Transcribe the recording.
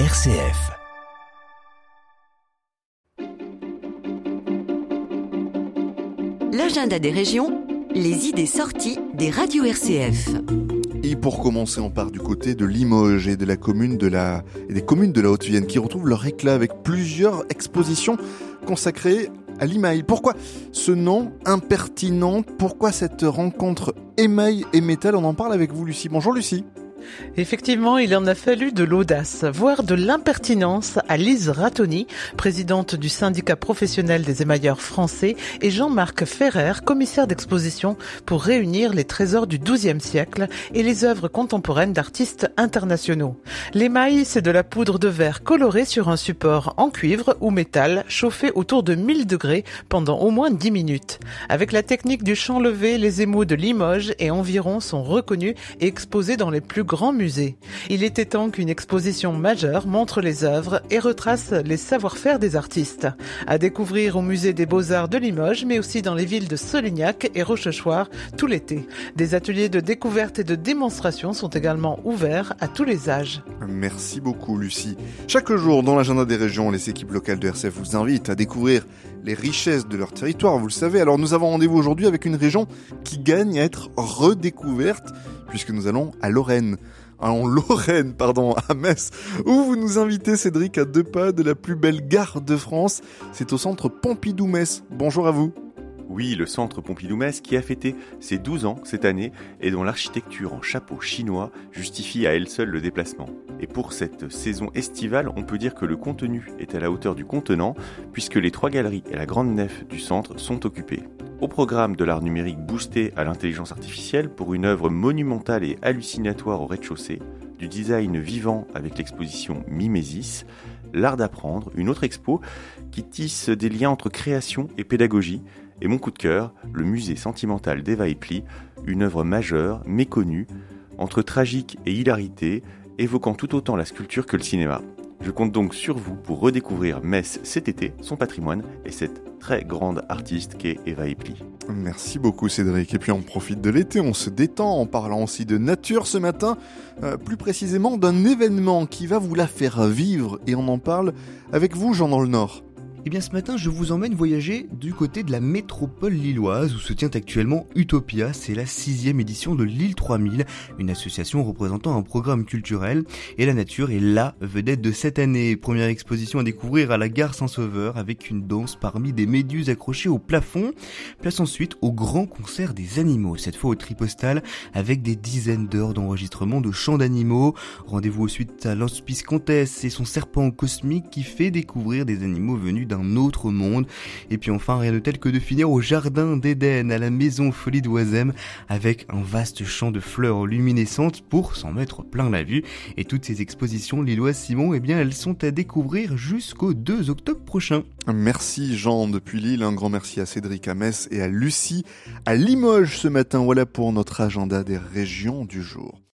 RCF. L'agenda des régions, les idées sorties des radios RCF. Et pour commencer, on part du côté de Limoges et de la commune de la et des communes de la Haute-Vienne qui retrouvent leur éclat avec plusieurs expositions consacrées à l'émail. Pourquoi ce nom impertinent? Pourquoi cette rencontre émail et métal? On en parle avec vous, Lucie. Bonjour, Lucie. Effectivement, il en a fallu de l'audace, voire de l'impertinence à Lise Ratoni, présidente du syndicat professionnel des émailleurs français, et Jean-Marc Ferrer, commissaire d'exposition pour réunir les trésors du XIIe siècle et les œuvres contemporaines d'artistes internationaux. L'émail, c'est de la poudre de verre colorée sur un support en cuivre ou métal, chauffé autour de 1000 degrés pendant au moins 10 minutes. Avec la technique du champ levé, les émaux de Limoges et environ sont reconnus et exposés dans les plus grand musée. Il était temps qu'une exposition majeure montre les œuvres et retrace les savoir-faire des artistes. À découvrir au musée des Beaux-Arts de Limoges, mais aussi dans les villes de Solignac et Rochechouart tout l'été. Des ateliers de découverte et de démonstration sont également ouverts à tous les âges. Merci beaucoup, Lucie. Chaque jour, dans l'agenda des régions, les équipes locales de RCF vous invitent à découvrir les richesses de leur territoire, vous le savez. Alors nous avons rendez-vous aujourd'hui avec une région qui gagne à être redécouverte puisque nous allons à Lorraine. En Lorraine, pardon, à Metz, où vous nous invitez, Cédric, à deux pas de la plus belle gare de France. C'est au centre Pompidou-Metz. Bonjour à vous. Oui, le centre Pompidou-Metz qui a fêté ses 12 ans cette année et dont l'architecture en chapeau chinois justifie à elle seule le déplacement. Et pour cette saison estivale, on peut dire que le contenu est à la hauteur du contenant puisque les trois galeries et la grande nef du centre sont occupées. Au programme de l'art numérique boosté à l'intelligence artificielle pour une œuvre monumentale et hallucinatoire au rez-de-chaussée, du design vivant avec l'exposition Mimesis, l'art d'apprendre, une autre expo qui tisse des liens entre création et pédagogie, et mon coup de cœur, le musée sentimental d'Eva Epli, une œuvre majeure, méconnue, entre tragique et hilarité, évoquant tout autant la sculpture que le cinéma. Je compte donc sur vous pour redécouvrir Metz cet été, son patrimoine et cette très grande artiste qu'est Eva Epli. Merci beaucoup Cédric. Et puis on profite de l'été, on se détend en parlant aussi de nature ce matin, euh, plus précisément d'un événement qui va vous la faire vivre et on en parle avec vous Jean dans le Nord. Eh bien ce matin je vous emmène voyager du côté de la métropole lilloise où se tient actuellement Utopia, c'est la sixième édition de l'île 3000, une association représentant un programme culturel et la nature est la vedette de cette année. Première exposition à découvrir à la gare Saint-Sauveur avec une danse parmi des méduses accrochées au plafond. Place ensuite au grand concert des animaux, cette fois au tripostal avec des dizaines d'heures d'enregistrement de chants d'animaux. Rendez-vous ensuite à l'Hospice Comtesse et son serpent cosmique qui fait découvrir des animaux venus d'un autre monde. Et puis enfin, rien de tel que de finir au jardin d'Éden, à la maison Folie d'Oisem, avec un vaste champ de fleurs luminescentes pour s'en mettre plein la vue. Et toutes ces expositions lilloises Simon, eh bien, elles sont à découvrir jusqu'au 2 octobre prochain. Merci Jean depuis Lille, un grand merci à Cédric à Metz et à Lucie à Limoges ce matin. Voilà pour notre agenda des régions du jour.